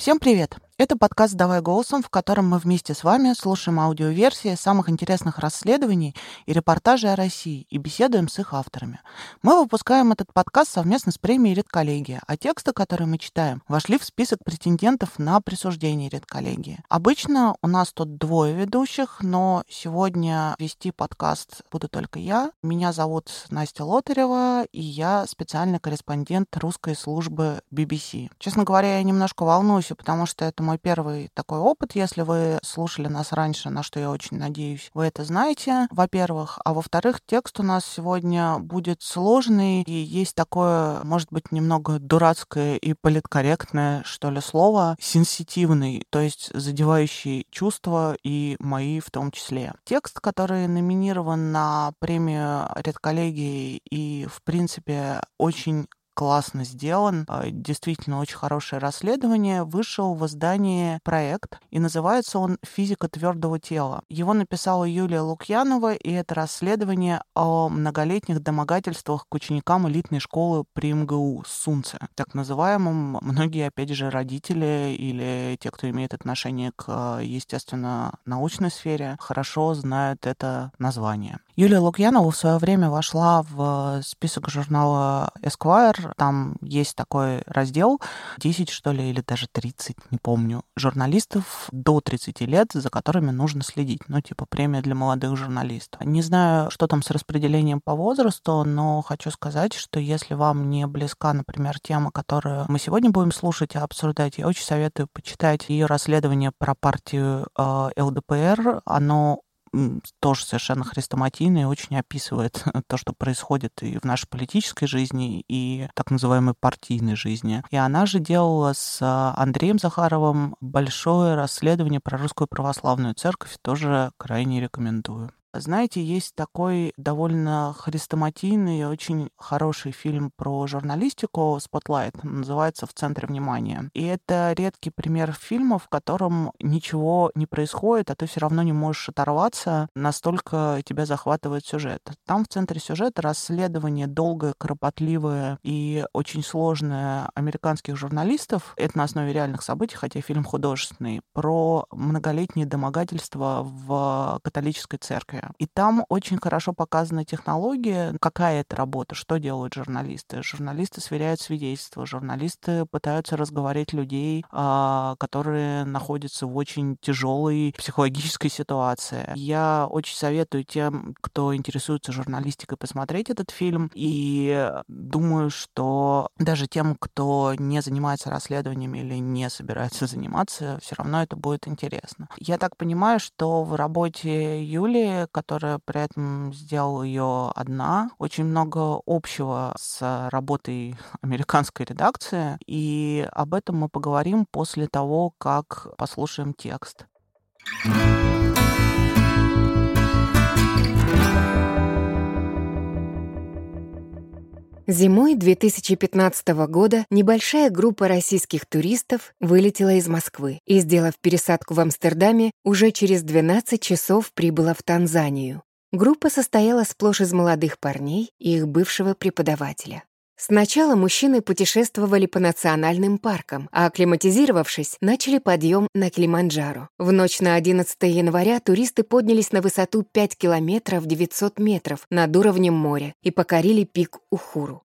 Всем привет! Это подкаст «Давай голосом», в котором мы вместе с вами слушаем аудиоверсии самых интересных расследований и репортажей о России и беседуем с их авторами. Мы выпускаем этот подкаст совместно с премией «Редколлегия», а тексты, которые мы читаем, вошли в список претендентов на присуждение «Редколлегии». Обычно у нас тут двое ведущих, но сегодня вести подкаст буду только я. Меня зовут Настя Лотарева, и я специальный корреспондент русской службы BBC. Честно говоря, я немножко волнуюсь, потому что это мой первый такой опыт. Если вы слушали нас раньше, на что я очень надеюсь, вы это знаете, во-первых. А во-вторых, текст у нас сегодня будет сложный, и есть такое, может быть, немного дурацкое и политкорректное, что ли, слово, сенситивный, то есть задевающий чувства и мои в том числе. Текст, который номинирован на премию редколлегии и, в принципе, очень классно сделан, а, действительно очень хорошее расследование. Вышел в издании проект, и называется он «Физика твердого тела». Его написала Юлия Лукьянова, и это расследование о многолетних домогательствах к ученикам элитной школы при МГУ «Сунце», так называемым. Многие, опять же, родители или те, кто имеет отношение к, естественно, научной сфере, хорошо знают это название. Юлия Лукьянова в свое время вошла в список журнала Esquire там есть такой раздел, 10, что ли, или даже 30, не помню, журналистов до 30 лет, за которыми нужно следить. Ну, типа премия для молодых журналистов. Не знаю, что там с распределением по возрасту, но хочу сказать, что если вам не близка, например, тема, которую мы сегодня будем слушать и обсуждать, я очень советую почитать ее расследование про партию э, ЛДПР. Оно тоже совершенно хрестоматийный, очень описывает то, что происходит и в нашей политической жизни, и так называемой партийной жизни. И она же делала с а, Андреем Захаровым большое расследование про русскую православную церковь, тоже крайне рекомендую. Знаете, есть такой довольно хрестоматийный и очень хороший фильм про журналистику «Spotlight», называется «В центре внимания». И это редкий пример фильма, в котором ничего не происходит, а ты все равно не можешь оторваться, настолько тебя захватывает сюжет. Там в центре сюжета расследование долгое, кропотливое и очень сложное американских журналистов, это на основе реальных событий, хотя фильм художественный, про многолетние домогательства в католической церкви история. И там очень хорошо показана технология, какая это работа, что делают журналисты. Журналисты сверяют свидетельства, журналисты пытаются разговорить людей, а, которые находятся в очень тяжелой психологической ситуации. Я очень советую тем, кто интересуется журналистикой, посмотреть этот фильм. И думаю, что даже тем, кто не занимается расследованиями или не собирается заниматься, все равно это будет интересно. Я так понимаю, что в работе Юлии которая при этом сделала ее одна. Очень много общего с работой американской редакции. И об этом мы поговорим после того, как послушаем текст. Зимой 2015 года небольшая группа российских туристов вылетела из Москвы и, сделав пересадку в Амстердаме, уже через 12 часов прибыла в Танзанию. Группа состояла сплошь из молодых парней и их бывшего преподавателя. Сначала мужчины путешествовали по национальным паркам, а акклиматизировавшись, начали подъем на Килиманджаро. В ночь на 11 января туристы поднялись на высоту 5 километров 900 метров над уровнем моря и покорили пик Ухуру.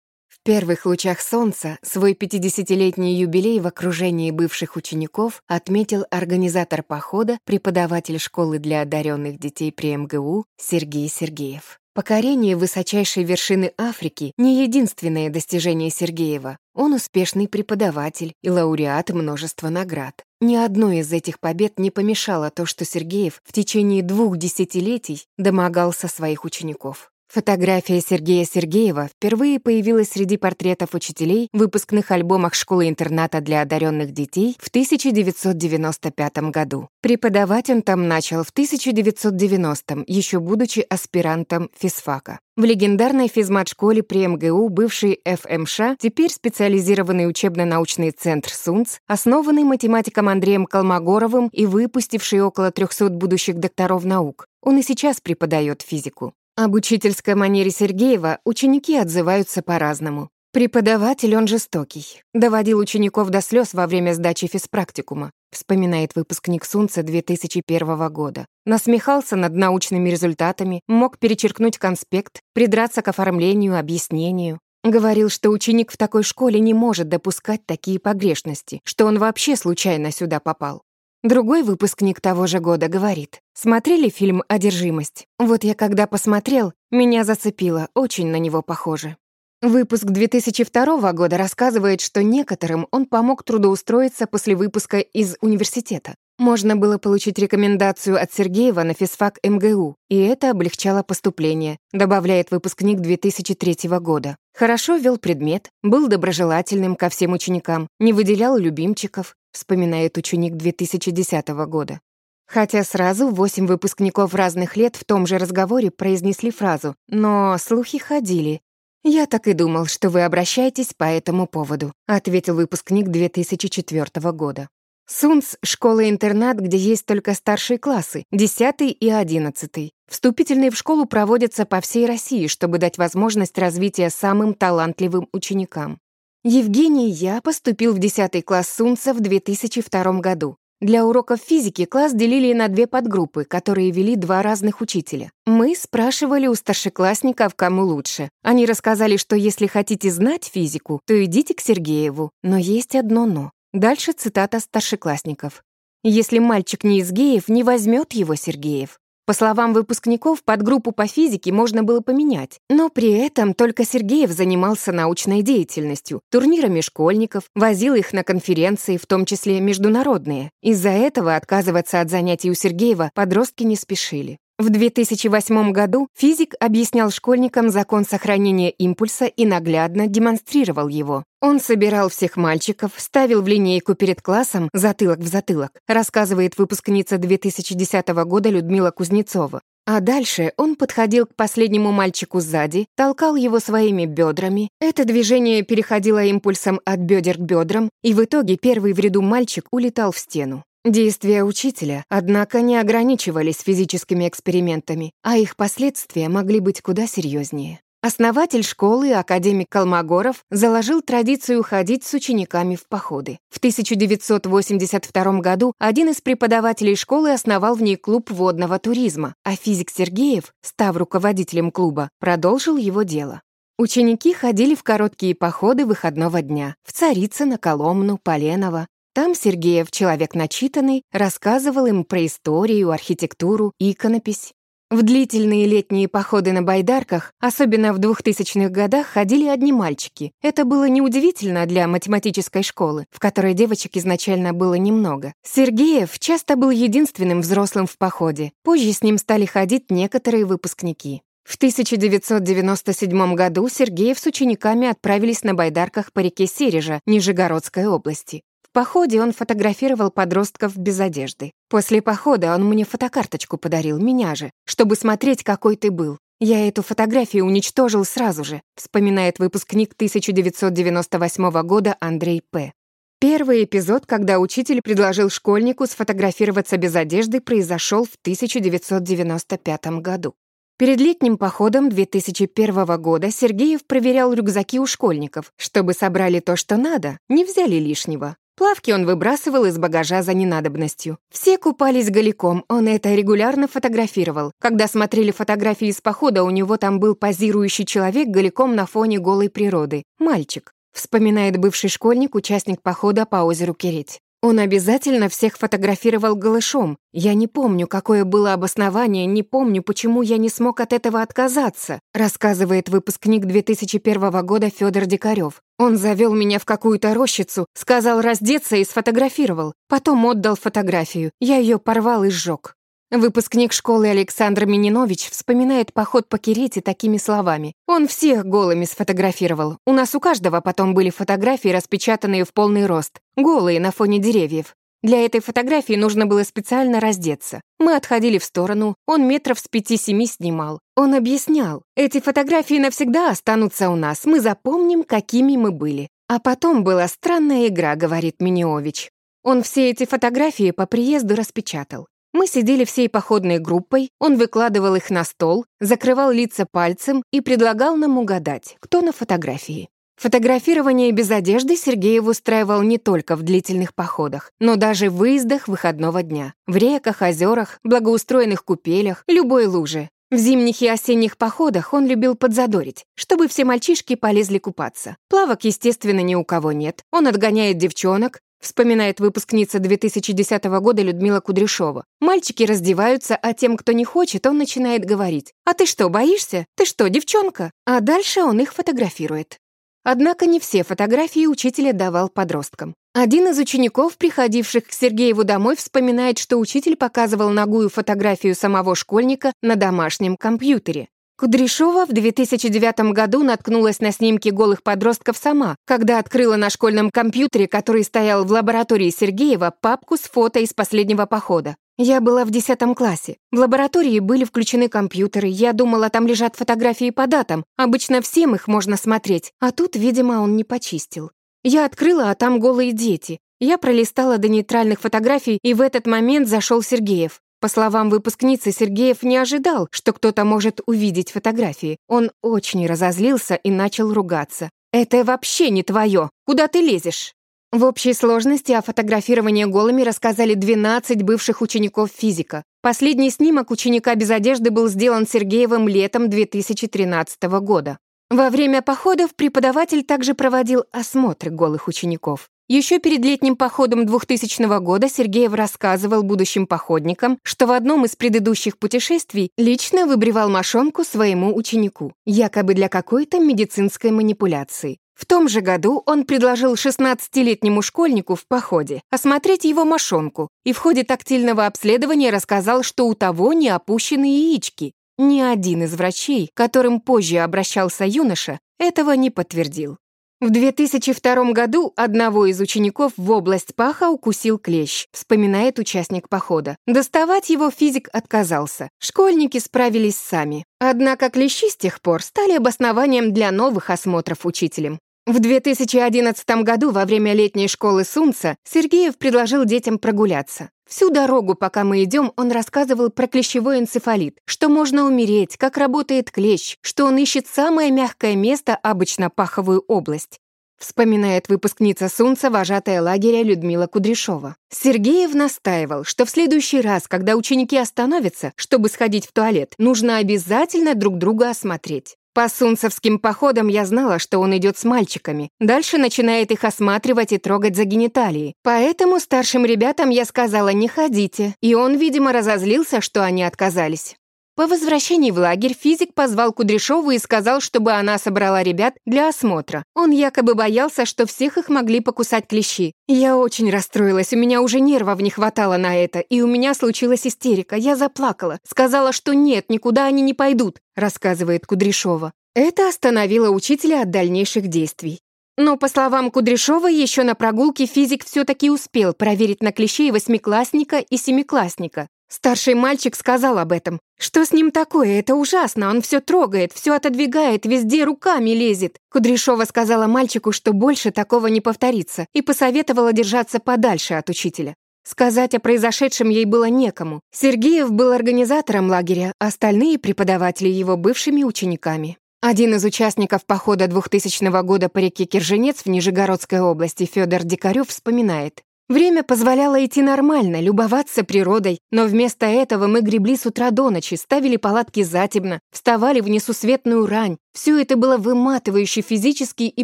Первых лучах солнца свой 50-летний юбилей в окружении бывших учеников отметил организатор похода, преподаватель школы для одаренных детей при МГУ Сергей Сергеев. Покорение высочайшей вершины Африки — не единственное достижение Сергеева. Он успешный преподаватель и лауреат множества наград. Ни одной из этих побед не помешало то, что Сергеев в течение двух десятилетий домогался своих учеников. Фотография Сергея Сергеева впервые появилась среди портретов учителей в выпускных альбомах школы-интерната для одаренных детей в 1995 году. Преподавать он там начал в 1990-м, еще будучи аспирантом физфака. В легендарной физмат-школе при МГУ, бывший ФМШ, теперь специализированный учебно-научный центр СУНЦ, основанный математиком Андреем Колмогоровым и выпустивший около 300 будущих докторов наук. Он и сейчас преподает физику. Об учительской манере Сергеева ученики отзываются по-разному. Преподаватель он жестокий. Доводил учеников до слез во время сдачи физпрактикума, вспоминает выпускник Сунца 2001 года. Насмехался над научными результатами, мог перечеркнуть конспект, придраться к оформлению, объяснению. Говорил, что ученик в такой школе не может допускать такие погрешности, что он вообще случайно сюда попал. Другой выпускник того же года говорит, смотрели фильм «Одержимость»? Вот я когда посмотрел, меня зацепило, очень на него похоже. Выпуск 2002 года рассказывает, что некоторым он помог трудоустроиться после выпуска из университета. Можно было получить рекомендацию от Сергеева на физфак МГУ, и это облегчало поступление, добавляет выпускник 2003 года. Хорошо вел предмет, был доброжелательным ко всем ученикам, не выделял любимчиков, вспоминает ученик 2010 года. Хотя сразу восемь выпускников разных лет в том же разговоре произнесли фразу «но слухи ходили», «Я так и думал, что вы обращаетесь по этому поводу», ответил выпускник 2004 года. СУНС — школа-интернат, где есть только старшие классы, 10 и 11. Вступительные в школу проводятся по всей России, чтобы дать возможность развития самым талантливым ученикам. Евгений Я поступил в 10 класс СУНСа в 2002 году. Для уроков физики класс делили на две подгруппы, которые вели два разных учителя. Мы спрашивали у старшеклассников, кому лучше. Они рассказали, что если хотите знать физику, то идите к Сергееву, но есть одно «но». Дальше цитата старшеклассников. «Если мальчик не из геев, не возьмет его Сергеев. По словам выпускников, подгруппу по физике можно было поменять, но при этом только Сергеев занимался научной деятельностью, турнирами школьников, возил их на конференции, в том числе международные. Из-за этого отказываться от занятий у Сергеева подростки не спешили. В 2008 году физик объяснял школьникам закон сохранения импульса и наглядно демонстрировал его. Он собирал всех мальчиков, ставил в линейку перед классом затылок в затылок, рассказывает выпускница 2010 года Людмила Кузнецова. А дальше он подходил к последнему мальчику сзади, толкал его своими бедрами. Это движение переходило импульсом от бедер к бедрам, и в итоге первый в ряду мальчик улетал в стену. Действия учителя, однако, не ограничивались физическими экспериментами, а их последствия могли быть куда серьезнее. Основатель школы, академик Колмогоров, заложил традицию ходить с учениками в походы. В 1982 году один из преподавателей школы основал в ней клуб водного туризма, а физик Сергеев, став руководителем клуба, продолжил его дело. Ученики ходили в короткие походы выходного дня в Царицыно, Коломну, Поленово, там Сергеев, человек начитанный, рассказывал им про историю, архитектуру, иконопись. В длительные летние походы на байдарках, особенно в 2000-х годах, ходили одни мальчики. Это было неудивительно для математической школы, в которой девочек изначально было немного. Сергеев часто был единственным взрослым в походе. Позже с ним стали ходить некоторые выпускники. В 1997 году Сергеев с учениками отправились на байдарках по реке Сережа, Нижегородской области походе он фотографировал подростков без одежды. После похода он мне фотокарточку подарил, меня же, чтобы смотреть, какой ты был. Я эту фотографию уничтожил сразу же, вспоминает выпускник 1998 года Андрей П. Первый эпизод, когда учитель предложил школьнику сфотографироваться без одежды, произошел в 1995 году. Перед летним походом 2001 года Сергеев проверял рюкзаки у школьников, чтобы собрали то, что надо, не взяли лишнего. Плавки он выбрасывал из багажа за ненадобностью. Все купались голиком, он это регулярно фотографировал. Когда смотрели фотографии из похода, у него там был позирующий человек голиком на фоне голой природы. Мальчик. Вспоминает бывший школьник, участник похода по озеру Кереть. Он обязательно всех фотографировал голышом. Я не помню, какое было обоснование, не помню, почему я не смог от этого отказаться, рассказывает выпускник 2001 года Федор Дикарев. Он завел меня в какую-то рощицу, сказал раздеться и сфотографировал. Потом отдал фотографию. Я ее порвал и сжег. Выпускник школы Александр Мининович вспоминает поход по Кирете такими словами. «Он всех голыми сфотографировал. У нас у каждого потом были фотографии, распечатанные в полный рост, голые на фоне деревьев. Для этой фотографии нужно было специально раздеться. Мы отходили в сторону, он метров с пяти-семи снимал. Он объяснял, эти фотографии навсегда останутся у нас, мы запомним, какими мы были. А потом была странная игра, говорит Миниович. Он все эти фотографии по приезду распечатал. Мы сидели всей походной группой, он выкладывал их на стол, закрывал лица пальцем и предлагал нам угадать, кто на фотографии. Фотографирование без одежды Сергеев устраивал не только в длительных походах, но даже в выездах выходного дня. В реках, озерах, благоустроенных купелях, любой луже. В зимних и осенних походах он любил подзадорить, чтобы все мальчишки полезли купаться. Плавок, естественно, ни у кого нет. Он отгоняет девчонок, вспоминает выпускница 2010 года Людмила Кудряшова. Мальчики раздеваются, а тем, кто не хочет, он начинает говорить. «А ты что, боишься? Ты что, девчонка?» А дальше он их фотографирует. Однако не все фотографии учителя давал подросткам. Один из учеников, приходивших к Сергееву домой, вспоминает, что учитель показывал ногую фотографию самого школьника на домашнем компьютере. Кудряшова в 2009 году наткнулась на снимки голых подростков сама, когда открыла на школьном компьютере, который стоял в лаборатории Сергеева, папку с фото из последнего похода. Я была в 10 классе. В лаборатории были включены компьютеры. Я думала, там лежат фотографии по датам. Обычно всем их можно смотреть. А тут, видимо, он не почистил. Я открыла, а там голые дети. Я пролистала до нейтральных фотографий, и в этот момент зашел Сергеев. По словам выпускницы, Сергеев не ожидал, что кто-то может увидеть фотографии. Он очень разозлился и начал ругаться. «Это вообще не твое! Куда ты лезешь?» В общей сложности о фотографировании голыми рассказали 12 бывших учеников физика. Последний снимок ученика без одежды был сделан Сергеевым летом 2013 года. Во время походов преподаватель также проводил осмотры голых учеников. Еще перед летним походом 2000 года Сергеев рассказывал будущим походникам, что в одном из предыдущих путешествий лично выбривал мошонку своему ученику, якобы для какой-то медицинской манипуляции. В том же году он предложил 16-летнему школьнику в походе осмотреть его мошонку и в ходе тактильного обследования рассказал, что у того не опущены яички. Ни один из врачей, к которым позже обращался юноша, этого не подтвердил. В 2002 году одного из учеников в область паха укусил клещ, вспоминает участник похода. Доставать его физик отказался. Школьники справились сами. Однако клещи с тех пор стали обоснованием для новых осмотров учителем. В 2011 году во время летней школы Сунца Сергеев предложил детям прогуляться. Всю дорогу, пока мы идем, он рассказывал про клещевой энцефалит, что можно умереть, как работает клещ, что он ищет самое мягкое место, обычно паховую область. Вспоминает выпускница Сунца, вожатая лагеря Людмила Кудряшова. Сергеев настаивал, что в следующий раз, когда ученики остановятся, чтобы сходить в туалет, нужно обязательно друг друга осмотреть. По сунцевским походам я знала, что он идет с мальчиками. Дальше начинает их осматривать и трогать за гениталии. Поэтому старшим ребятам я сказала «не ходите». И он, видимо, разозлился, что они отказались. По возвращении в лагерь физик позвал Кудряшову и сказал, чтобы она собрала ребят для осмотра. Он якобы боялся, что всех их могли покусать клещи. Я очень расстроилась, у меня уже нервов не хватало на это, и у меня случилась истерика. Я заплакала, сказала, что нет, никуда они не пойдут, рассказывает Кудряшова. Это остановило учителя от дальнейших действий. Но, по словам Кудряшова, еще на прогулке физик все-таки успел проверить на клещей восьмиклассника и семиклассника. Старший мальчик сказал об этом. Что с ним такое? Это ужасно. Он все трогает, все отодвигает, везде руками лезет. Кудряшова сказала мальчику, что больше такого не повторится, и посоветовала держаться подальше от учителя. Сказать о произошедшем ей было некому. Сергеев был организатором лагеря, остальные преподаватели его бывшими учениками. Один из участников похода 2000 года по реке Кирженец в Нижегородской области Федор Дикарев вспоминает. Время позволяло идти нормально, любоваться природой, но вместо этого мы гребли с утра до ночи, ставили палатки затемно, вставали в несусветную рань. Все это было выматывающе физически и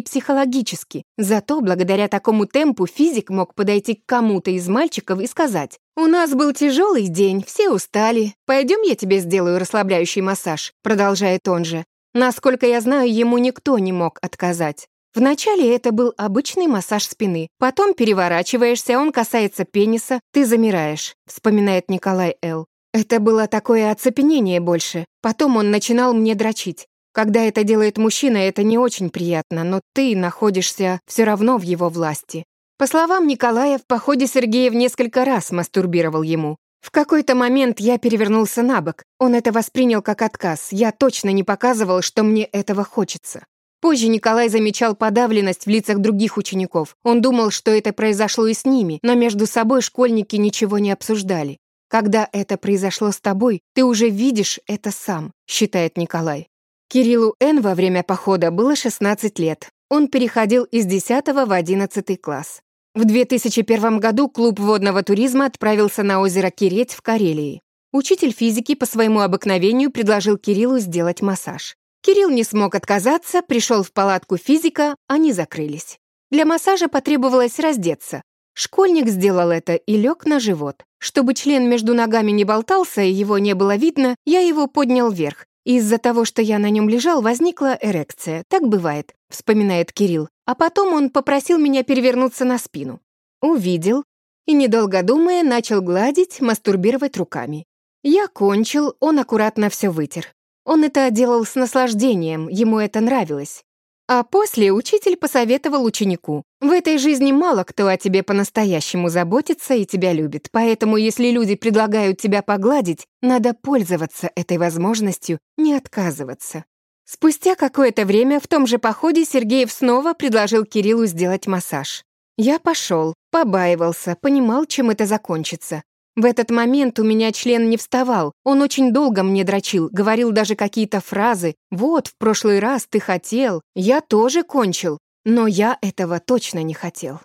психологически. Зато благодаря такому темпу физик мог подойти к кому-то из мальчиков и сказать, «У нас был тяжелый день, все устали. Пойдем я тебе сделаю расслабляющий массаж», продолжает он же. Насколько я знаю, ему никто не мог отказать. Вначале это был обычный массаж спины, потом переворачиваешься, он касается пениса, ты замираешь, вспоминает Николай Л. Это было такое оцепенение больше. Потом он начинал мне дрочить. Когда это делает мужчина, это не очень приятно, но ты находишься все равно в его власти. По словам Николая, в походе Сергеев несколько раз мастурбировал ему. В какой-то момент я перевернулся на бок. Он это воспринял как отказ. Я точно не показывал, что мне этого хочется. Позже Николай замечал подавленность в лицах других учеников. Он думал, что это произошло и с ними, но между собой школьники ничего не обсуждали. «Когда это произошло с тобой, ты уже видишь это сам», считает Николай. Кириллу Н. во время похода было 16 лет. он переходил из 10 в 11 класс. В 2001 году клуб водного туризма отправился на озеро Киреть в Карелии. Учитель физики по своему обыкновению предложил Кириллу сделать массаж. Кирилл не смог отказаться, пришел в палатку физика, они закрылись. Для массажа потребовалось раздеться. Школьник сделал это и лег на живот. Чтобы член между ногами не болтался и его не было видно, я его поднял вверх. Из-за того, что я на нем лежал, возникла эрекция. Так бывает, вспоминает Кирилл. А потом он попросил меня перевернуться на спину. Увидел и, недолго думая, начал гладить, мастурбировать руками. Я кончил, он аккуратно все вытер. Он это делал с наслаждением, ему это нравилось. А после учитель посоветовал ученику. В этой жизни мало кто о тебе по-настоящему заботится и тебя любит, поэтому если люди предлагают тебя погладить, надо пользоваться этой возможностью, не отказываться. Спустя какое-то время в том же походе Сергеев снова предложил Кириллу сделать массаж. Я пошел, побаивался, понимал, чем это закончится. В этот момент у меня член не вставал, он очень долго мне дрочил, говорил даже какие-то фразы. «Вот, в прошлый раз ты хотел, я тоже кончил, но я этого точно не хотел».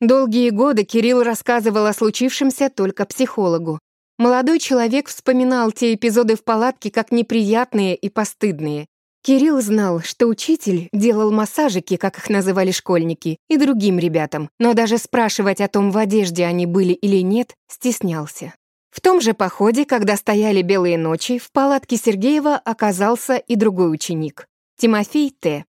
Долгие годы Кирилл рассказывал о случившемся только психологу. Молодой человек вспоминал те эпизоды в палатке как неприятные и постыдные. Кирилл знал, что учитель делал массажики, как их называли школьники, и другим ребятам, но даже спрашивать о том, в одежде они были или нет, стеснялся. В том же походе, когда стояли белые ночи, в палатке Сергеева оказался и другой ученик — Тимофей Т.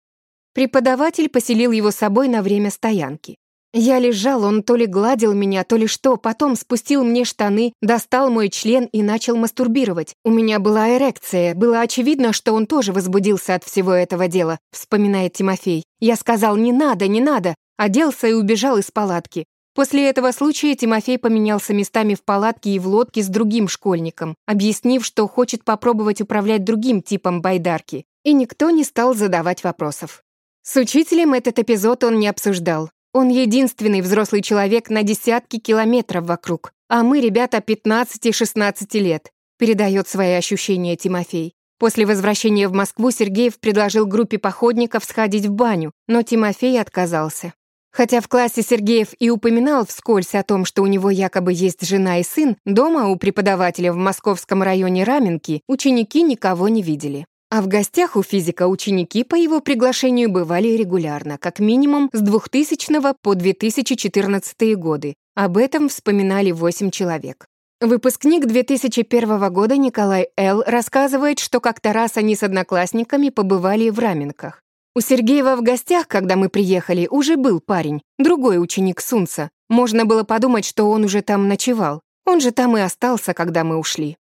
Преподаватель поселил его с собой на время стоянки. Я лежал, он то ли гладил меня, то ли что, потом спустил мне штаны, достал мой член и начал мастурбировать. У меня была эрекция, было очевидно, что он тоже возбудился от всего этого дела, вспоминает Тимофей. Я сказал «не надо, не надо», оделся и убежал из палатки. После этого случая Тимофей поменялся местами в палатке и в лодке с другим школьником, объяснив, что хочет попробовать управлять другим типом байдарки. И никто не стал задавать вопросов. С учителем этот эпизод он не обсуждал. Он единственный взрослый человек на десятки километров вокруг, а мы, ребята, 15-16 лет, передает свои ощущения Тимофей. После возвращения в Москву Сергеев предложил группе походников сходить в баню, но Тимофей отказался. Хотя в классе Сергеев и упоминал вскользь о том, что у него якобы есть жена и сын, дома у преподавателя в московском районе Раменки ученики никого не видели. А в гостях у физика ученики по его приглашению бывали регулярно, как минимум с 2000 по 2014 годы. Об этом вспоминали 8 человек. Выпускник 2001 года Николай Л. рассказывает, что как-то раз они с одноклассниками побывали в Раменках. У Сергеева в гостях, когда мы приехали, уже был парень, другой ученик Сунца. Можно было подумать, что он уже там ночевал. Он же там и остался, когда мы ушли.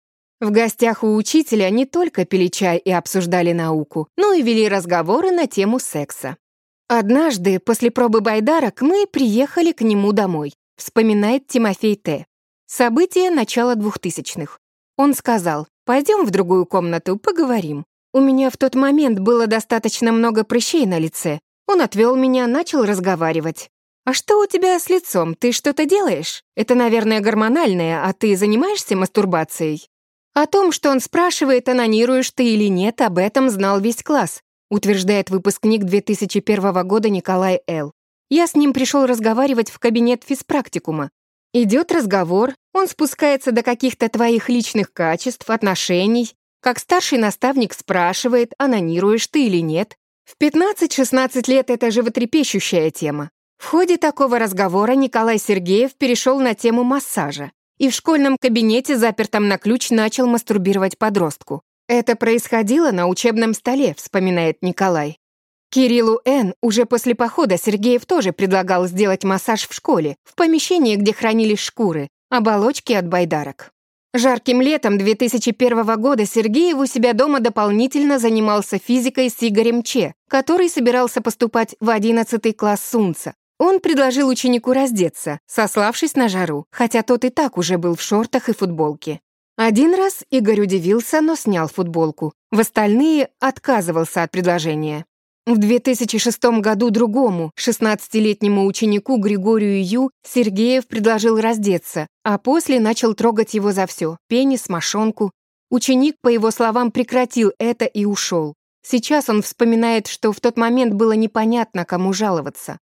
В гостях у учителя не только пили чай и обсуждали науку, но и вели разговоры на тему секса. Однажды, после пробы байдарок, мы приехали к нему домой, вспоминает Тимофей Т. Событие начала двухтысячных. Он сказал, пойдем в другую комнату, поговорим. У меня в тот момент было достаточно много прыщей на лице. Он отвел меня, начал разговаривать. «А что у тебя с лицом? Ты что-то делаешь? Это, наверное, гормональное, а ты занимаешься мастурбацией?» О том, что он спрашивает, анонируешь ты или нет, об этом знал весь класс, утверждает выпускник 2001 года Николай Л. Я с ним пришел разговаривать в кабинет физпрактикума. Идет разговор, он спускается до каких-то твоих личных качеств, отношений. Как старший наставник спрашивает, анонируешь ты или нет. В 15-16 лет это животрепещущая тема. В ходе такого разговора Николай Сергеев перешел на тему массажа и в школьном кабинете, запертом на ключ, начал мастурбировать подростку. Это происходило на учебном столе, вспоминает Николай. Кириллу Н. уже после похода Сергеев тоже предлагал сделать массаж в школе, в помещении, где хранились шкуры, оболочки от байдарок. Жарким летом 2001 года Сергеев у себя дома дополнительно занимался физикой с Игорем Че, который собирался поступать в 11 класс Сунца. Он предложил ученику раздеться, сославшись на жару, хотя тот и так уже был в шортах и футболке. Один раз Игорь удивился, но снял футболку. В остальные отказывался от предложения. В 2006 году другому, 16-летнему ученику Григорию Ю, Сергеев предложил раздеться, а после начал трогать его за все — пенис, мошонку. Ученик, по его словам, прекратил это и ушел. Сейчас он вспоминает, что в тот момент было непонятно, кому жаловаться.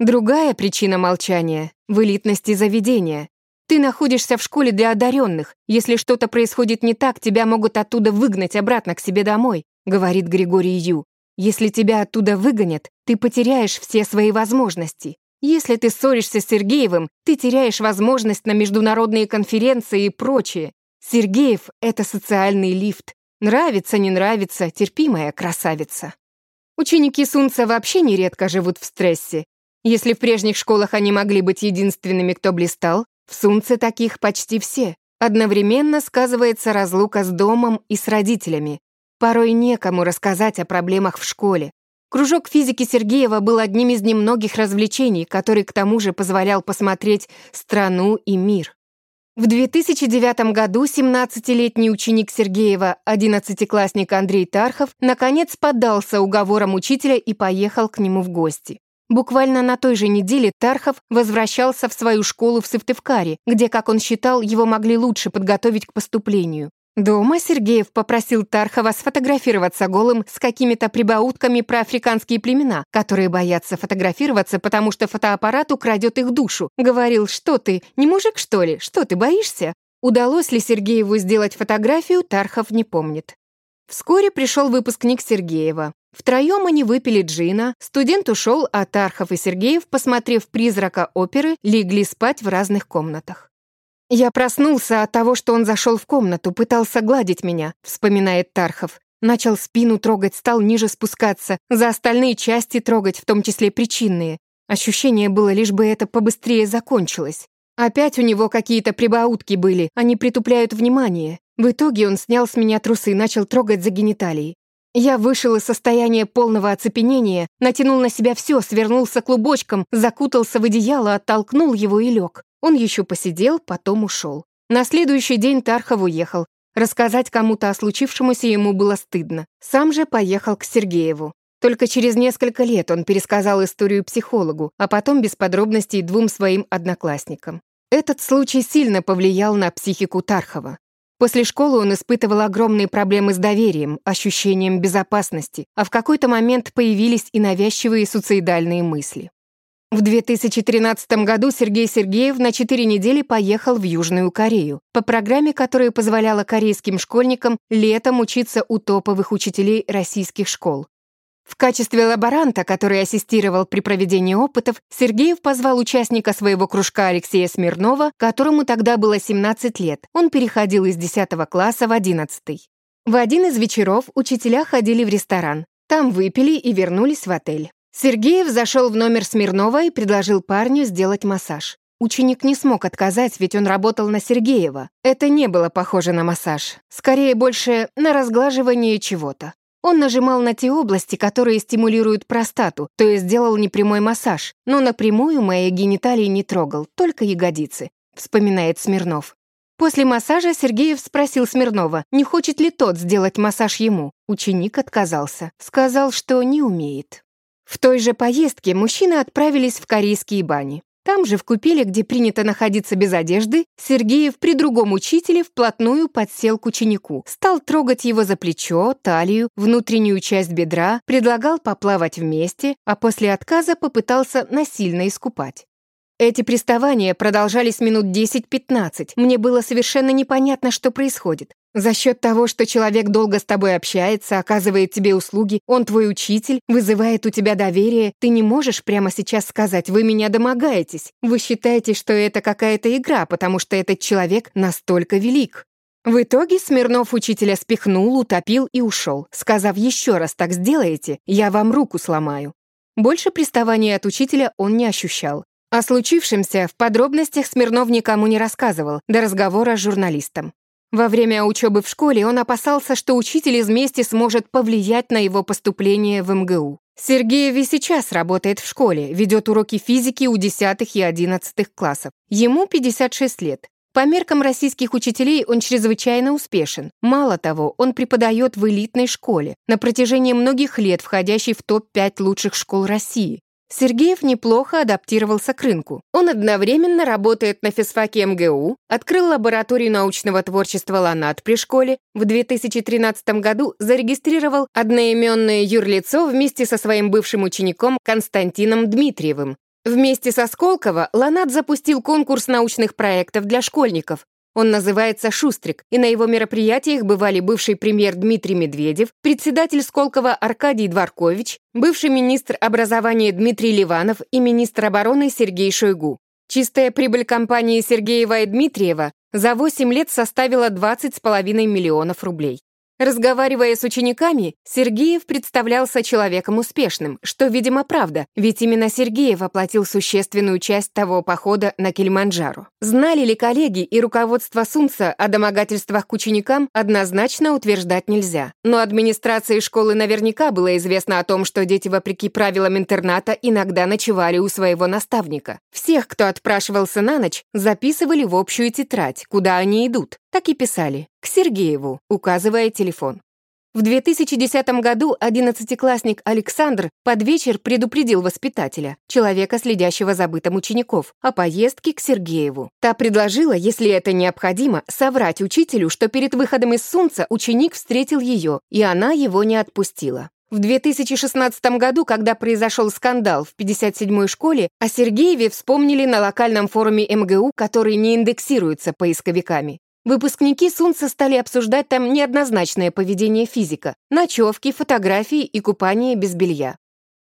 Другая причина молчания — в элитности заведения. Ты находишься в школе для одаренных. Если что-то происходит не так, тебя могут оттуда выгнать обратно к себе домой, говорит Григорий Ю. Если тебя оттуда выгонят, ты потеряешь все свои возможности. Если ты ссоришься с Сергеевым, ты теряешь возможность на международные конференции и прочее. Сергеев — это социальный лифт. Нравится, не нравится, терпимая красавица. Ученики Сунца вообще нередко живут в стрессе. Если в прежних школах они могли быть единственными, кто блистал, в Сунце таких почти все. Одновременно сказывается разлука с домом и с родителями. Порой некому рассказать о проблемах в школе. Кружок физики Сергеева был одним из немногих развлечений, который к тому же позволял посмотреть страну и мир. В 2009 году 17-летний ученик Сергеева, 11-классник Андрей Тархов, наконец поддался уговорам учителя и поехал к нему в гости. Буквально на той же неделе Тархов возвращался в свою школу в Сыктывкаре, где, как он считал, его могли лучше подготовить к поступлению. Дома Сергеев попросил Тархова сфотографироваться голым с какими-то прибаутками про африканские племена, которые боятся фотографироваться, потому что фотоаппарат украдет их душу. Говорил, что ты, не мужик что ли, что ты боишься? Удалось ли Сергееву сделать фотографию, Тархов не помнит. Вскоре пришел выпускник Сергеева. Втроем они выпили джина, студент ушел, а Тархов и Сергеев, посмотрев «Призрака» оперы, легли спать в разных комнатах. «Я проснулся от того, что он зашел в комнату, пытался гладить меня», — вспоминает Тархов. Начал спину трогать, стал ниже спускаться, за остальные части трогать, в том числе причинные. Ощущение было, лишь бы это побыстрее закончилось. Опять у него какие-то прибаутки были, они притупляют внимание. В итоге он снял с меня трусы и начал трогать за гениталии. Я вышел из состояния полного оцепенения, натянул на себя все, свернулся клубочком, закутался в одеяло, оттолкнул его и лег. Он еще посидел, потом ушел. На следующий день Тархов уехал. Рассказать кому-то о случившемуся ему было стыдно. Сам же поехал к Сергееву. Только через несколько лет он пересказал историю психологу, а потом без подробностей двум своим одноклассникам. Этот случай сильно повлиял на психику Тархова. После школы он испытывал огромные проблемы с доверием, ощущением безопасности, а в какой-то момент появились и навязчивые суицидальные мысли. В 2013 году Сергей Сергеев на 4 недели поехал в Южную Корею по программе, которая позволяла корейским школьникам летом учиться у топовых учителей российских школ. В качестве лаборанта, который ассистировал при проведении опытов, Сергеев позвал участника своего кружка Алексея Смирнова, которому тогда было 17 лет. Он переходил из 10 класса в 11. В один из вечеров учителя ходили в ресторан. Там выпили и вернулись в отель. Сергеев зашел в номер Смирнова и предложил парню сделать массаж. Ученик не смог отказать, ведь он работал на Сергеева. Это не было похоже на массаж. Скорее, больше на разглаживание чего-то. Он нажимал на те области, которые стимулируют простату, то есть делал непрямой массаж, но напрямую мои гениталии не трогал, только ягодицы, вспоминает Смирнов. После массажа Сергеев спросил Смирнова, не хочет ли тот сделать массаж ему. Ученик отказался, сказал, что не умеет. В той же поездке мужчины отправились в корейские бани. Там же, в купеле, где принято находиться без одежды, Сергеев при другом учителе вплотную подсел к ученику, стал трогать его за плечо, талию, внутреннюю часть бедра, предлагал поплавать вместе, а после отказа попытался насильно искупать. Эти приставания продолжались минут 10-15. Мне было совершенно непонятно, что происходит. За счет того, что человек долго с тобой общается, оказывает тебе услуги, он твой учитель, вызывает у тебя доверие, ты не можешь прямо сейчас сказать «вы меня домогаетесь». Вы считаете, что это какая-то игра, потому что этот человек настолько велик. В итоге Смирнов учителя спихнул, утопил и ушел, сказав «еще раз так сделаете, я вам руку сломаю». Больше приставания от учителя он не ощущал. О случившемся в подробностях Смирнов никому не рассказывал, до разговора с журналистом. Во время учебы в школе он опасался, что учитель из мести сможет повлиять на его поступление в МГУ. Сергеев и сейчас работает в школе, ведет уроки физики у 10 и 11 классов. Ему 56 лет. По меркам российских учителей он чрезвычайно успешен. Мало того, он преподает в элитной школе, на протяжении многих лет входящей в топ-5 лучших школ России. Сергеев неплохо адаптировался к рынку. Он одновременно работает на физфаке МГУ, открыл лабораторию научного творчества «Ланат» при школе, в 2013 году зарегистрировал одноименное юрлицо вместе со своим бывшим учеником Константином Дмитриевым. Вместе со Сколково Ланат запустил конкурс научных проектов для школьников, он называется «Шустрик», и на его мероприятиях бывали бывший премьер Дмитрий Медведев, председатель Сколково Аркадий Дворкович, бывший министр образования Дмитрий Ливанов и министр обороны Сергей Шойгу. Чистая прибыль компании Сергеева и Дмитриева за 8 лет составила 20,5 миллионов рублей. Разговаривая с учениками, Сергеев представлялся человеком успешным, что, видимо, правда, ведь именно Сергеев оплатил существенную часть того похода на Килиманджаро. Знали ли коллеги и руководство Сунца о домогательствах к ученикам, однозначно утверждать нельзя. Но администрации школы наверняка было известно о том, что дети, вопреки правилам интерната, иногда ночевали у своего наставника. Всех, кто отпрашивался на ночь, записывали в общую тетрадь, куда они идут. Так и писали. К Сергееву, указывая телефон. В 2010 году одиннадцатиклассник Александр под вечер предупредил воспитателя, человека, следящего за бытом учеников, о поездке к Сергееву. Та предложила, если это необходимо, соврать учителю, что перед выходом из Сунца ученик встретил ее, и она его не отпустила. В 2016 году, когда произошел скандал в 57-й школе, о Сергееве вспомнили на локальном форуме МГУ, который не индексируется поисковиками. Выпускники Сунца стали обсуждать там неоднозначное поведение физика, ночевки, фотографии и купание без белья.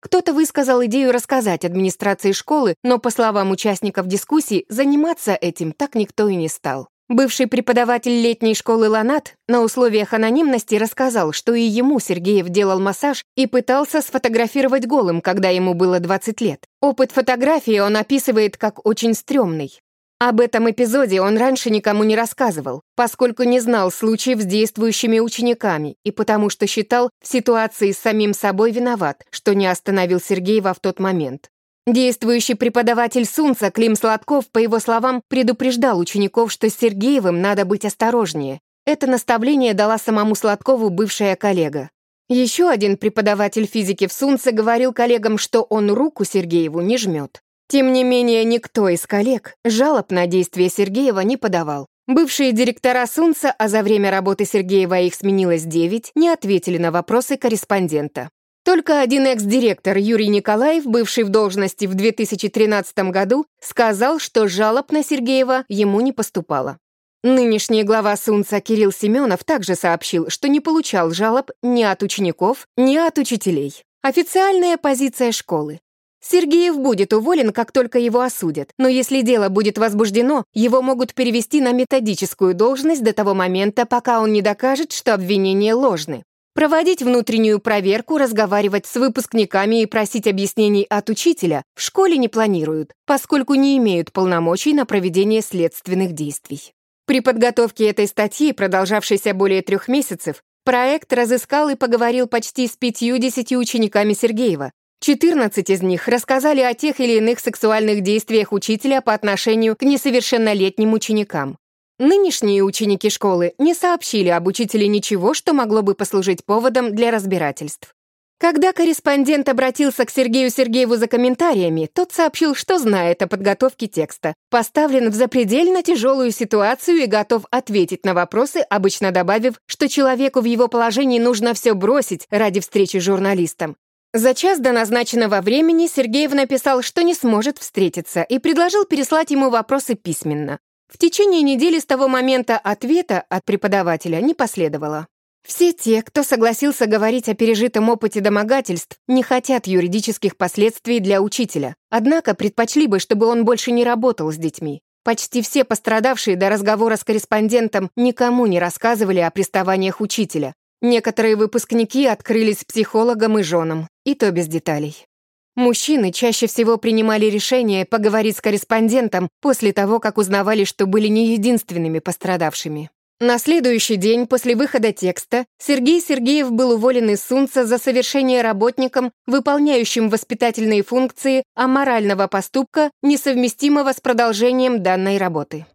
Кто-то высказал идею рассказать администрации школы, но, по словам участников дискуссии, заниматься этим так никто и не стал. Бывший преподаватель летней школы Ланат на условиях анонимности рассказал, что и ему Сергеев делал массаж и пытался сфотографировать голым, когда ему было 20 лет. Опыт фотографии он описывает как очень стрёмный. Об этом эпизоде он раньше никому не рассказывал, поскольку не знал случаев с действующими учениками и потому что считал в ситуации с самим собой виноват, что не остановил Сергеева в тот момент. Действующий преподаватель Сунца Клим Сладков, по его словам, предупреждал учеников, что с Сергеевым надо быть осторожнее. Это наставление дала самому Сладкову бывшая коллега. Еще один преподаватель физики в Сунце говорил коллегам, что он руку Сергееву не жмет. Тем не менее, никто из коллег жалоб на действия Сергеева не подавал. Бывшие директора Сунца, а за время работы Сергеева их сменилось 9, не ответили на вопросы корреспондента. Только один экс-директор Юрий Николаев, бывший в должности в 2013 году, сказал, что жалоб на Сергеева ему не поступало. Нынешний глава Сунца Кирилл Семенов также сообщил, что не получал жалоб ни от учеников, ни от учителей. Официальная позиция школы. Сергеев будет уволен, как только его осудят, но если дело будет возбуждено, его могут перевести на методическую должность до того момента, пока он не докажет, что обвинения ложны. Проводить внутреннюю проверку, разговаривать с выпускниками и просить объяснений от учителя в школе не планируют, поскольку не имеют полномочий на проведение следственных действий. При подготовке этой статьи, продолжавшейся более трех месяцев, проект разыскал и поговорил почти с 50 учениками Сергеева, 14 из них рассказали о тех или иных сексуальных действиях учителя по отношению к несовершеннолетним ученикам. Нынешние ученики школы не сообщили об учителе ничего, что могло бы послужить поводом для разбирательств. Когда корреспондент обратился к Сергею Сергееву за комментариями, тот сообщил, что знает о подготовке текста, поставлен в запредельно тяжелую ситуацию и готов ответить на вопросы, обычно добавив, что человеку в его положении нужно все бросить ради встречи с журналистом. За час до назначенного времени Сергеев написал, что не сможет встретиться, и предложил переслать ему вопросы письменно. В течение недели с того момента ответа от преподавателя не последовало. Все те, кто согласился говорить о пережитом опыте домогательств, не хотят юридических последствий для учителя, однако предпочли бы, чтобы он больше не работал с детьми. Почти все пострадавшие до разговора с корреспондентом никому не рассказывали о приставаниях учителя, Некоторые выпускники открылись психологам и женам, и то без деталей. Мужчины чаще всего принимали решение поговорить с корреспондентом после того, как узнавали, что были не единственными пострадавшими. На следующий день после выхода текста Сергей Сергеев был уволен из Сунца за совершение работником, выполняющим воспитательные функции аморального поступка, несовместимого с продолжением данной работы.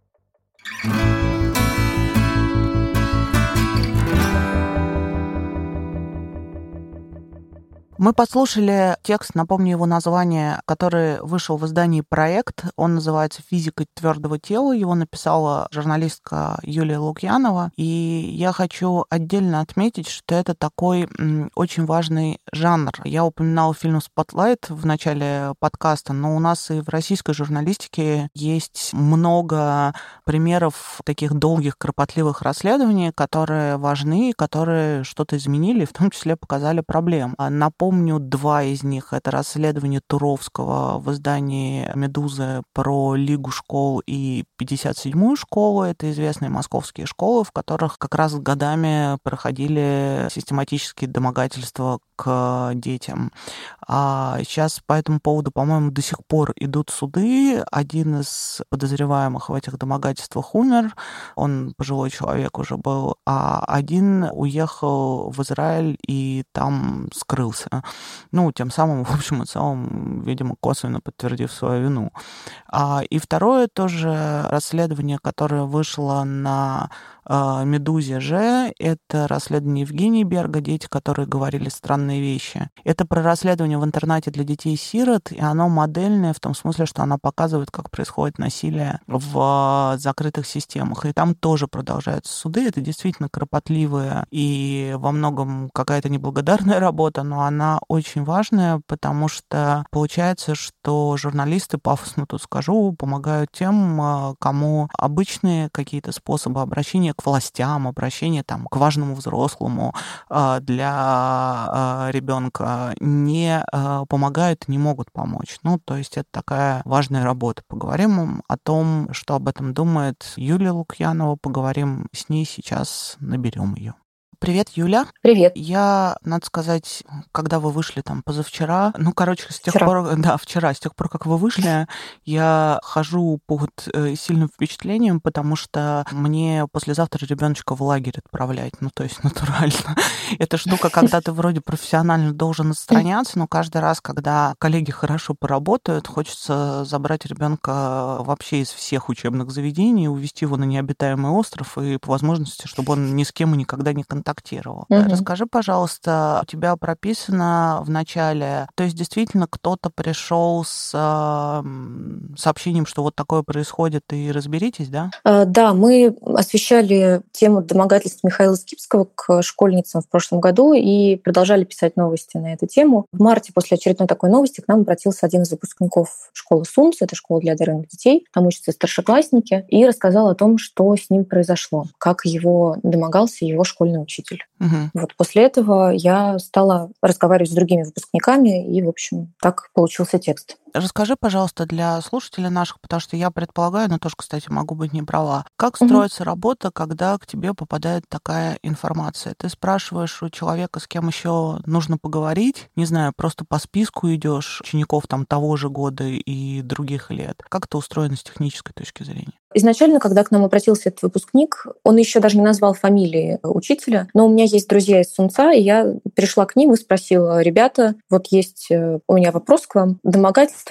Мы послушали текст, напомню его название, который вышел в издании «Проект». Он называется «Физика твердого тела». Его написала журналистка Юлия Лукьянова. И я хочу отдельно отметить, что это такой очень важный жанр. Я упоминала фильм «Спотлайт» в начале подкаста, но у нас и в российской журналистике есть много примеров таких долгих, кропотливых расследований, которые важны, которые что-то изменили, в том числе показали проблем. А Напомню, два из них. Это расследование Туровского в издании «Медузы» про Лигу школ и 57-ю школу. Это известные московские школы, в которых как раз годами проходили систематические домогательства к детям. А сейчас по этому поводу, по-моему, до сих пор идут суды. Один из подозреваемых в этих домогательствах умер, он пожилой человек уже был, а один уехал в Израиль и там скрылся. Ну, тем самым, в общем и целом, видимо, косвенно подтвердив свою вину. А, и второе тоже расследование, которое вышло на а, «Медузе» же это расследование Евгении Берга «Дети, которые говорили странные вещи». Это про расследование в интернате для детей-сирот, и оно модельное в том смысле, что оно показывает, как происходит насилие в закрытых системах. И там тоже продолжаются суды. Это действительно кропотливая и во многом какая-то неблагодарная работа, но она очень важная, потому что получается, что журналисты, пафосно тут скажу, помогают тем, а, кому обычные какие-то способы обращения к властям, обращение там, к важному взрослому а, для а, ребенка не а, помогают, не могут помочь. Ну, то есть это такая важная работа. Поговорим о том, что об этом думает Юлия Лукьянова, поговорим с ней сейчас, наберем ее. Привет, Юля. Привет. Я, надо сказать, когда вы вышли там позавчера, ну, короче, с тех вчера. пор, да, вчера, с тех пор, как вы вышли, я хожу под э, сильным впечатлением, потому что мне послезавтра ребеночка в лагерь отправлять, ну, то есть натурально. Это штука, когда ты вроде профессионально должен отстраняться, но каждый раз, когда коллеги хорошо поработают, хочется забрать ребенка вообще из всех учебных заведений, увезти его на необитаемый остров и по возможности, чтобы он ни с кем и никогда не контактировал контактировал. Угу. Расскажи, пожалуйста, у тебя прописано в начале, то есть действительно кто-то пришел с э, сообщением, что вот такое происходит, и разберитесь, да? Э, да, мы освещали тему домогательств Михаила Скипского к школьницам в прошлом году и продолжали писать новости на эту тему. В марте после очередной такой новости к нам обратился один из выпускников школы СУНС, это школа для одаренных детей, там учатся старшеклассники, и рассказал о том, что с ним произошло, как его домогался его школьный учитель учитель. Угу. Вот после этого я стала разговаривать с другими выпускниками, и, в общем, так получился текст. Расскажи, пожалуйста, для слушателей наших, потому что я предполагаю, но тоже, кстати, могу быть не права, как строится угу. работа, когда к тебе попадает такая информация? Ты спрашиваешь у человека, с кем еще нужно поговорить, не знаю, просто по списку идешь учеников там того же года и других лет. Как это устроено с технической точки зрения? Изначально, когда к нам обратился этот выпускник, он еще даже не назвал фамилии учителя, но у меня есть друзья из Сунца, и я пришла к ним и спросила, ребята, вот есть э, у меня вопрос к вам. Домогательство,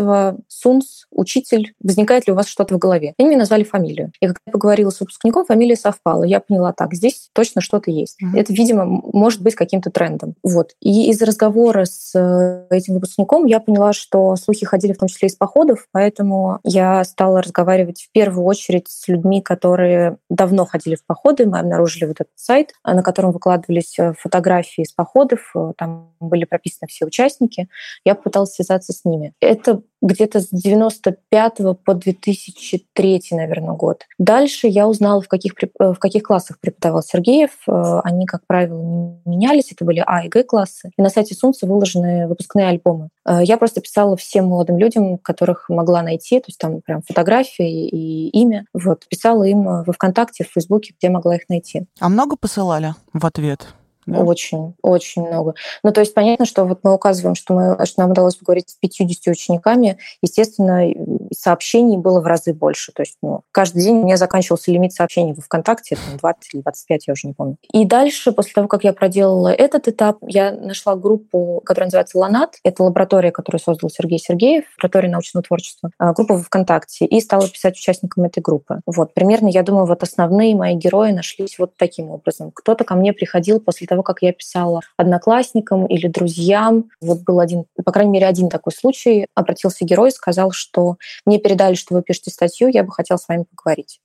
Сунц, учитель, возникает ли у вас что-то в голове? Они мне назвали фамилию. И когда я поговорила с выпускником, фамилия совпала. Я поняла, так, здесь точно что-то есть. Mm-hmm. Это, видимо, может быть каким-то трендом. Вот. И из разговора с э, этим выпускником я поняла, что слухи ходили в том числе из походов, поэтому я стала разговаривать в первую очередь с людьми, которые давно ходили в походы. Мы обнаружили вот этот сайт, на котором выкладывались э, фотографии из походов, э, там были прописаны все участники. Я попыталась связаться с ними. Это где-то с 95 по 2003, наверное, год. Дальше я узнала, в каких, э, в каких классах преподавал Сергеев. Э, они, как правило, не менялись. Это были А и Г классы. И на сайте Сунца выложены выпускные альбомы. Э, я просто писала всем молодым людям, которых могла найти, то есть там прям фотографии и имя. Вот, писала им во ВКонтакте, в Фейсбуке, где могла их найти. А много посылали в ответ? Да? Очень, очень много. Ну, то есть понятно, что вот мы указываем, что, мы, что нам удалось поговорить с 50 учениками. Естественно, сообщений было в разы больше. То есть ну, каждый день у меня заканчивался лимит сообщений в ВКонтакте, там 20 или 25, я уже не помню. И дальше, после того, как я проделала этот этап, я нашла группу, которая называется «Ланат». Это лаборатория, которую создал Сергей Сергеев, лаборатория научного творчества, а, группа в ВКонтакте, и стала писать участникам этой группы. Вот, примерно, я думаю, вот основные мои герои нашлись вот таким образом. Кто-то ко мне приходил после того, как я писала одноклассникам или друзьям. Вот был один, по крайней мере, один такой случай. Обратился герой сказал, что мне передали, что вы пишете статью, я бы хотел с вами поговорить.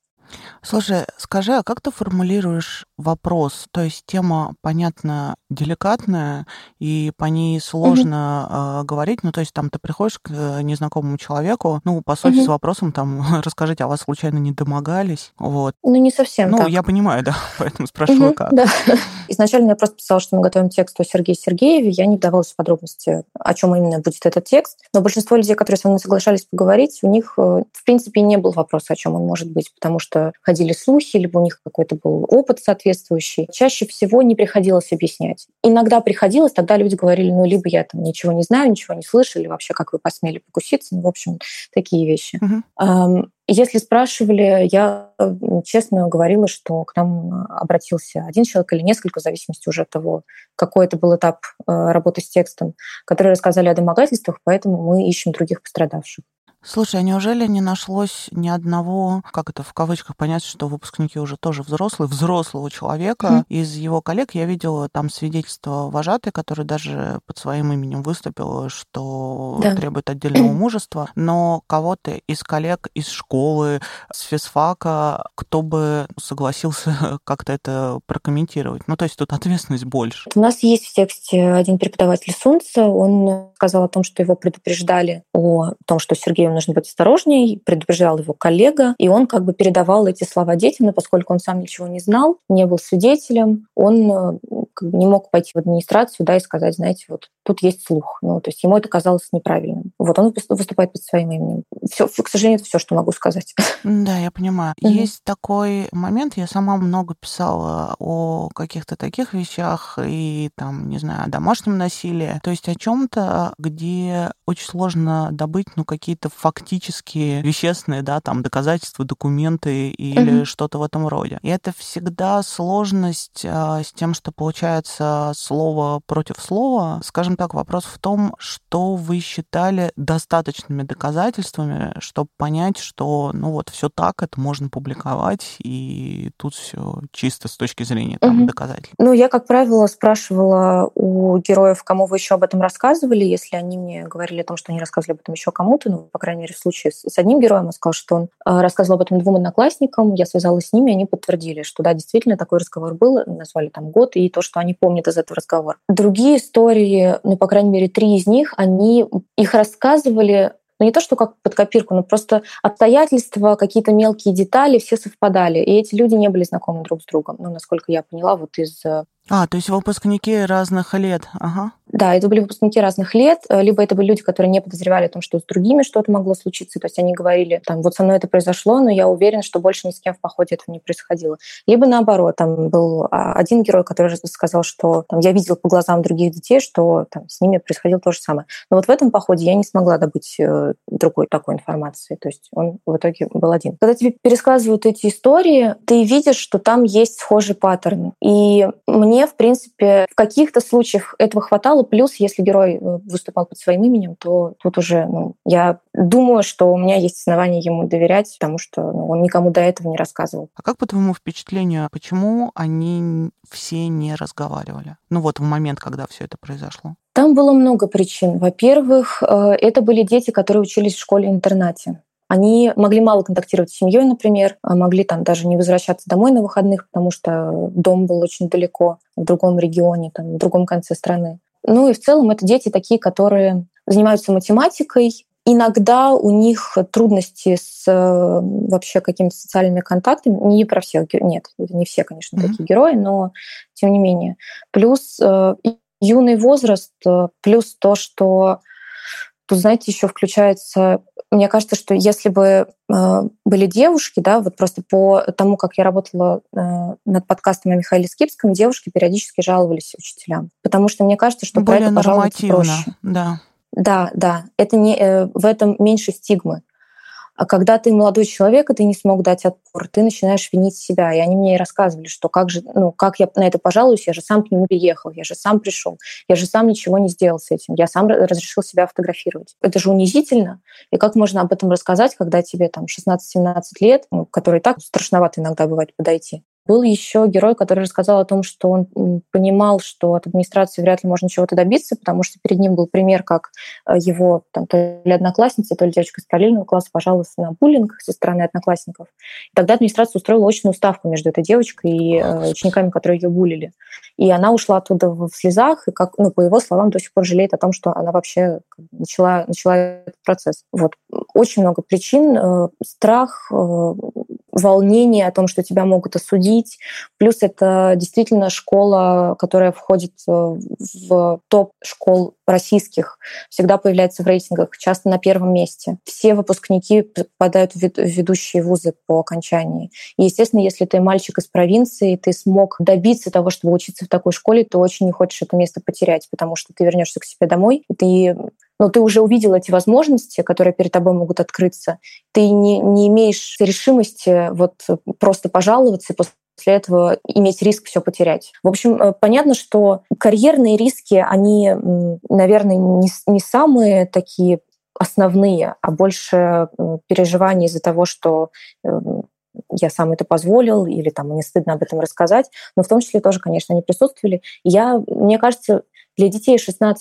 Слушай, скажи, а как ты формулируешь вопрос? То есть тема, понятно, деликатная, и по ней сложно угу. э, говорить. Ну, то есть там ты приходишь к э, незнакомому человеку, ну, по сути, угу. с вопросом там, расскажите, а вас случайно не домогались? Вот. Ну, не совсем Ну, так. я понимаю, да, поэтому спрашиваю, угу, как. Да. Изначально я просто писала, что мы готовим текст о Сергее Сергееве. Я не вдавалась в подробности, о чем именно будет этот текст. Но большинство людей, которые со мной соглашались поговорить, у них, э, в принципе, не был вопроса, о чем он может быть, потому что ходили слухи, либо у них какой-то был опыт соответствующий. Чаще всего не приходилось объяснять. Иногда приходилось, тогда люди говорили, ну, либо я там ничего не знаю, ничего не слышали, вообще, как вы посмели покуситься, ну, в общем, такие вещи. Uh-huh. Если спрашивали, я честно говорила, что к нам обратился один человек или несколько, в зависимости уже от того, какой это был этап э, работы с текстом, которые рассказали о домогательствах, поэтому мы ищем других пострадавших. Слушай, а неужели не нашлось ни одного, как это в кавычках понять, что выпускники уже тоже взрослые, взрослого человека? Mm. Из его коллег я видела там свидетельство вожатой, который даже под своим именем выступил, что да. требует отдельного мужества, но кого-то из коллег из школы, с физфака, кто бы согласился как-то это прокомментировать? Ну, то есть тут ответственность больше. У нас есть в тексте один преподаватель Солнца, он сказал о том, что его предупреждали о том, что Сергею нужно быть осторожнее, предупреждал его коллега, и он как бы передавал эти слова детям, но поскольку он сам ничего не знал, не был свидетелем, он э, не мог пойти в администрацию да, и сказать, знаете, вот тут есть слух. Ну, то есть ему это казалось неправильным. Вот он выступает под своим именем. Все, к сожалению, это все, что могу сказать. Да, я понимаю. Mm-hmm. Есть такой момент, я сама много писала о каких-то таких вещах и там, не знаю, о домашнем насилии. То есть о чем-то, где очень сложно добыть, ну, какие-то фактические вещественные, да, там, доказательства, документы или mm-hmm. что-то в этом роде. И это всегда сложность а, с тем, что получается слово против слова. Скажем так, вопрос в том, что вы считали достаточными доказательствами, чтобы понять, что, ну вот, все так, это можно публиковать, и тут все чисто с точки зрения там, угу. доказательств. Ну, я, как правило, спрашивала у героев, кому вы еще об этом рассказывали, если они мне говорили о том, что они рассказывали об этом еще кому-то, ну, по крайней мере, в случае с, с одним героем, он сказал, что он э, рассказывал об этом двум одноклассникам, я связалась с ними, они подтвердили, что да, действительно, такой разговор был, назвали там год и то, что они помнят из этого разговора. Другие истории, ну, по крайней мере, три из них, они их рассказывали ну не то, что как под копирку, но просто обстоятельства, какие-то мелкие детали, все совпадали. И эти люди не были знакомы друг с другом, ну, насколько я поняла, вот из э, а, то есть выпускники разных лет, ага. Да, это были выпускники разных лет, э, либо это были люди, которые не подозревали о том, что с другими что-то могло случиться, то есть они говорили, там, вот со мной это произошло, но я уверен, что больше ни с кем в походе этого не происходило. Либо наоборот, там был а, один герой, который сказал, что там, я видел по глазам других детей, что там, с ними происходило то же самое. Но вот в этом походе я не смогла добыть э, другой такой информации, то есть он в итоге был один. Когда тебе пересказывают эти истории, ты видишь, что там есть схожий паттерн. И мне, в принципе, в каких-то случаях этого хватало. Плюс, если герой э, выступал под своим именем, то тут уже ну, я думаю, что у меня есть основания ему доверять, потому что ну, он никому до этого не рассказывал. А как по твоему впечатлению, почему они все не разговаривали? Ну вот в момент, когда все это произошло. Там было много причин. Во-первых, э, это были дети, которые учились в школе-интернате. Они могли мало контактировать с семьей, например, а могли там даже не возвращаться домой на выходных, потому что дом был очень далеко, в другом регионе, там, в другом конце страны. Ну и в целом это дети такие, которые занимаются математикой. Иногда у них трудности с э, вообще какими-то социальными контактами. Не про всех, нет, не все, конечно, mm-hmm. такие герои, но тем не менее. Плюс э, юный возраст, э, плюс то, что тут, знаете, еще включается мне кажется, что если бы э, были девушки, да, вот просто по тому, как я работала э, над подкастом о Михаиле Скипском, девушки периодически жаловались учителям. Потому что мне кажется, что Более про это проще. Да. Да, да. Это не, э, в этом меньше стигмы. А когда ты молодой человек, и ты не смог дать отпор, ты начинаешь винить себя. И они мне рассказывали, что как же, ну, как я на это пожалуюсь, я же сам к нему приехал, я же сам пришел, я же сам ничего не сделал с этим, я сам разрешил себя фотографировать. Это же унизительно. И как можно об этом рассказать, когда тебе там 16-17 лет, ну, который так страшновато иногда бывает подойти. Был еще герой, который рассказал о том, что он понимал, что от администрации вряд ли можно чего-то добиться, потому что перед ним был пример, как э, его там, то ли одноклассница, то ли девочка из параллельного класса пожаловалась на буллинг со стороны одноклассников. И тогда администрация устроила очную ставку между этой девочкой и э, учениками, которые ее булили. И она ушла оттуда в слезах, и, как, ну, по его словам, до сих пор жалеет о том, что она вообще начала, начала этот процесс. Вот. Очень много причин. Э, страх, волнение о том, что тебя могут осудить. Плюс это действительно школа, которая входит э, в топ школ российских, всегда появляется в рейтингах, часто на первом месте. Все выпускники попадают в ведущие вузы по окончании. И, естественно, если ты мальчик из провинции, ты смог добиться того, чтобы учиться в такой школе, ты очень не хочешь это место потерять, потому что ты вернешься к себе домой, и ты но ты уже увидел эти возможности, которые перед тобой могут открыться. Ты не, не имеешь решимости вот просто пожаловаться и после этого иметь риск все потерять. В общем, э, понятно, что карьерные риски, они, наверное, не, не самые такие основные, а больше переживания из-за того, что эм, я сам это позволил, или там мне стыдно об этом рассказать, но в том числе тоже, конечно, они присутствовали. Я, мне кажется, для детей 16-17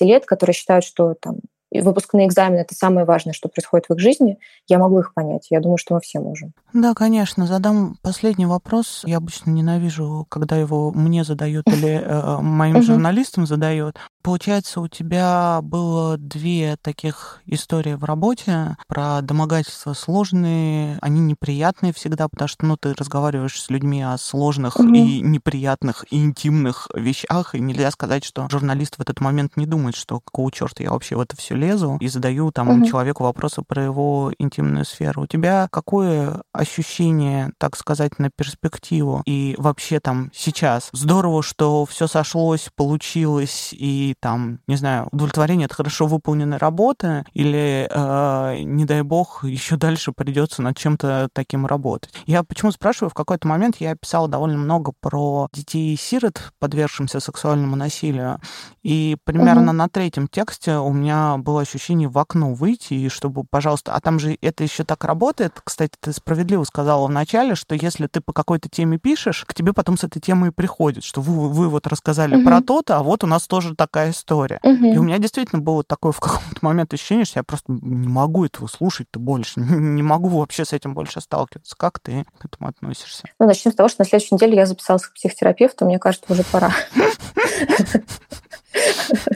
лет, которые считают, что там выпускные экзамены — это самое важное, что происходит в их жизни, я могу их понять. Я думаю, что мы все можем. Да, конечно. Задам последний вопрос. Я обычно ненавижу, когда его мне задают или э, моим журналистам задают. Получается, у тебя было две таких истории в работе про домогательства сложные, они неприятные всегда, потому что, ну, ты разговариваешь с людьми о сложных mm-hmm. и неприятных и интимных вещах, и нельзя сказать, что журналист в этот момент не думает, что какого черта я вообще в это все лезу и задаю там mm-hmm. человеку вопросы про его интимную сферу. У тебя какое ощущение, так сказать, на перспективу и вообще там сейчас? Здорово, что все сошлось, получилось и там, не знаю, удовлетворение от хорошо выполненной работы или, э, не дай бог, еще дальше придется над чем-то таким работать. Я почему спрашиваю, в какой-то момент я писала довольно много про детей-сирот, подвергшимся сексуальному насилию, и примерно угу. на третьем тексте у меня было ощущение в окно выйти, и чтобы, пожалуйста, а там же это еще так работает, кстати, ты справедливо сказала в начале, что если ты по какой-то теме пишешь, к тебе потом с этой темой приходит, что вы, вы вот рассказали угу. про то-то, а вот у нас тоже такая такая история. Угу. И у меня действительно было такое в каком-то момент ощущение, что я просто не могу этого слушать-то больше, не могу вообще с этим больше сталкиваться. Как ты к этому относишься? Ну, начнем с того, что на следующей неделе я записалась к психотерапевту, мне кажется, уже пора.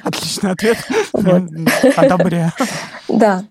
Отличный ответ. Одобряю. Да.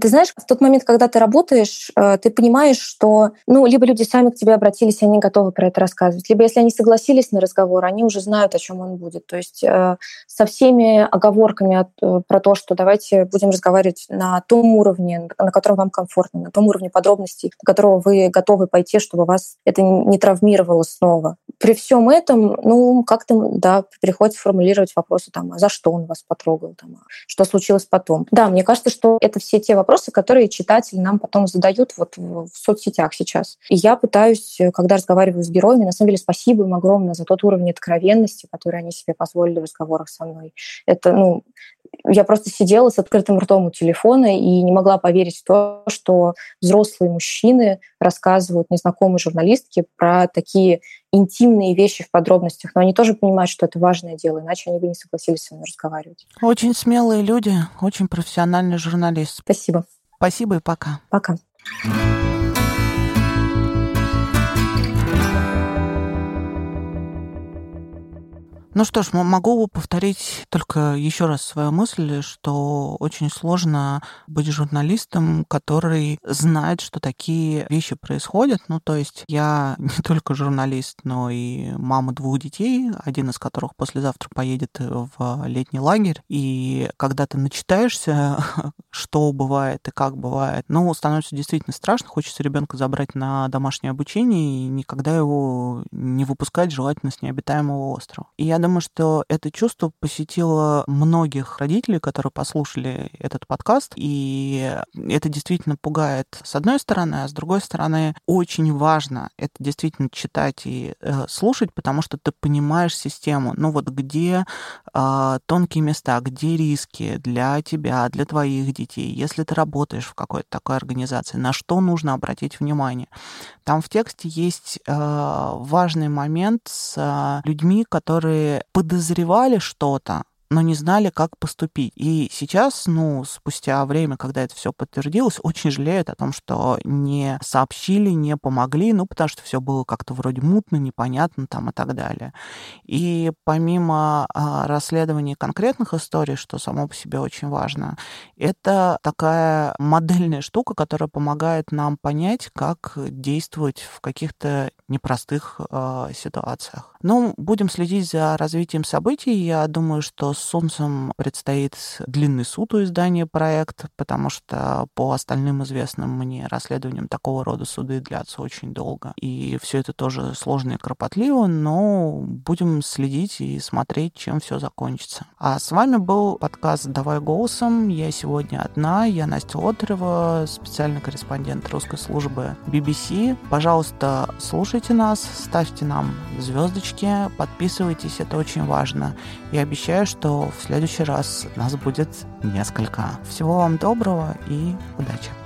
Ты знаешь, в тот момент, когда ты работаешь, э, ты понимаешь, что ну, либо люди сами к тебе обратились, и они готовы про это рассказывать, либо если они согласились на разговор, они уже знают, о чем он будет. То есть э, со всеми оговорками э, про то, что давайте будем разговаривать на том уровне, на котором вам комфортно, на том уровне подробностей, до которого вы готовы пойти, чтобы вас это не травмировало снова. При всем этом, ну, как-то, да, приходится формулировать вопросы там, а за что он вас потрогал, там, а что случилось потом. Да, мне кажется, что это все те вопросы, которые читатели нам потом задают вот в соцсетях сейчас. И я пытаюсь, когда разговариваю с героями, на самом деле спасибо им огромное за тот уровень откровенности, который они себе позволили в разговорах со мной. Это, ну, я просто сидела с открытым ртом у телефона и не могла поверить в то, что взрослые мужчины рассказывают незнакомой журналистке про такие интимные вещи в подробностях. Но они тоже понимают, что это важное дело, иначе они бы не согласились со мной разговаривать. Очень смелые люди, очень профессиональный журналист. Спасибо. Спасибо и пока. Пока. Ну что ж, могу повторить только еще раз свою мысль, что очень сложно быть журналистом, который знает, что такие вещи происходят. Ну, то есть я не только журналист, но и мама двух детей, один из которых послезавтра поедет в летний лагерь. И когда ты начитаешься, что бывает и как бывает, ну, становится действительно страшно. Хочется ребенка забрать на домашнее обучение и никогда его не выпускать, желательно с необитаемого острова. И я думаю, что это чувство посетило многих родителей, которые послушали этот подкаст, и это действительно пугает с одной стороны, а с другой стороны очень важно это действительно читать и э, слушать, потому что ты понимаешь систему. Ну вот где э, тонкие места, где риски для тебя, для твоих детей, если ты работаешь в какой-то такой организации, на что нужно обратить внимание. Там в тексте есть э, важный момент с э, людьми, которые подозревали что-то, но не знали, как поступить. И сейчас, ну, спустя время, когда это все подтвердилось, очень жалеют о том, что не сообщили, не помогли, ну, потому что все было как-то вроде мутно, непонятно там и так далее. И помимо а, расследования конкретных историй, что само по себе очень важно, это такая модельная штука, которая помогает нам понять, как действовать в каких-то непростых э, ситуациях. Ну, будем следить за развитием событий. Я думаю, что Солнцем предстоит длинный суд у издания проект, потому что по остальным известным мне расследованиям такого рода суды длятся очень долго. И все это тоже сложно и кропотливо, но будем следить и смотреть, чем все закончится. А с вами был подкаст «Давай голосом». Я сегодня одна, я Настя Отрева, специальный корреспондент русской службы BBC. Пожалуйста, слушайте нас, ставьте нам звездочки, подписывайтесь, это очень важно. Я обещаю, что в следующий раз нас будет несколько. Всего вам доброго и удачи!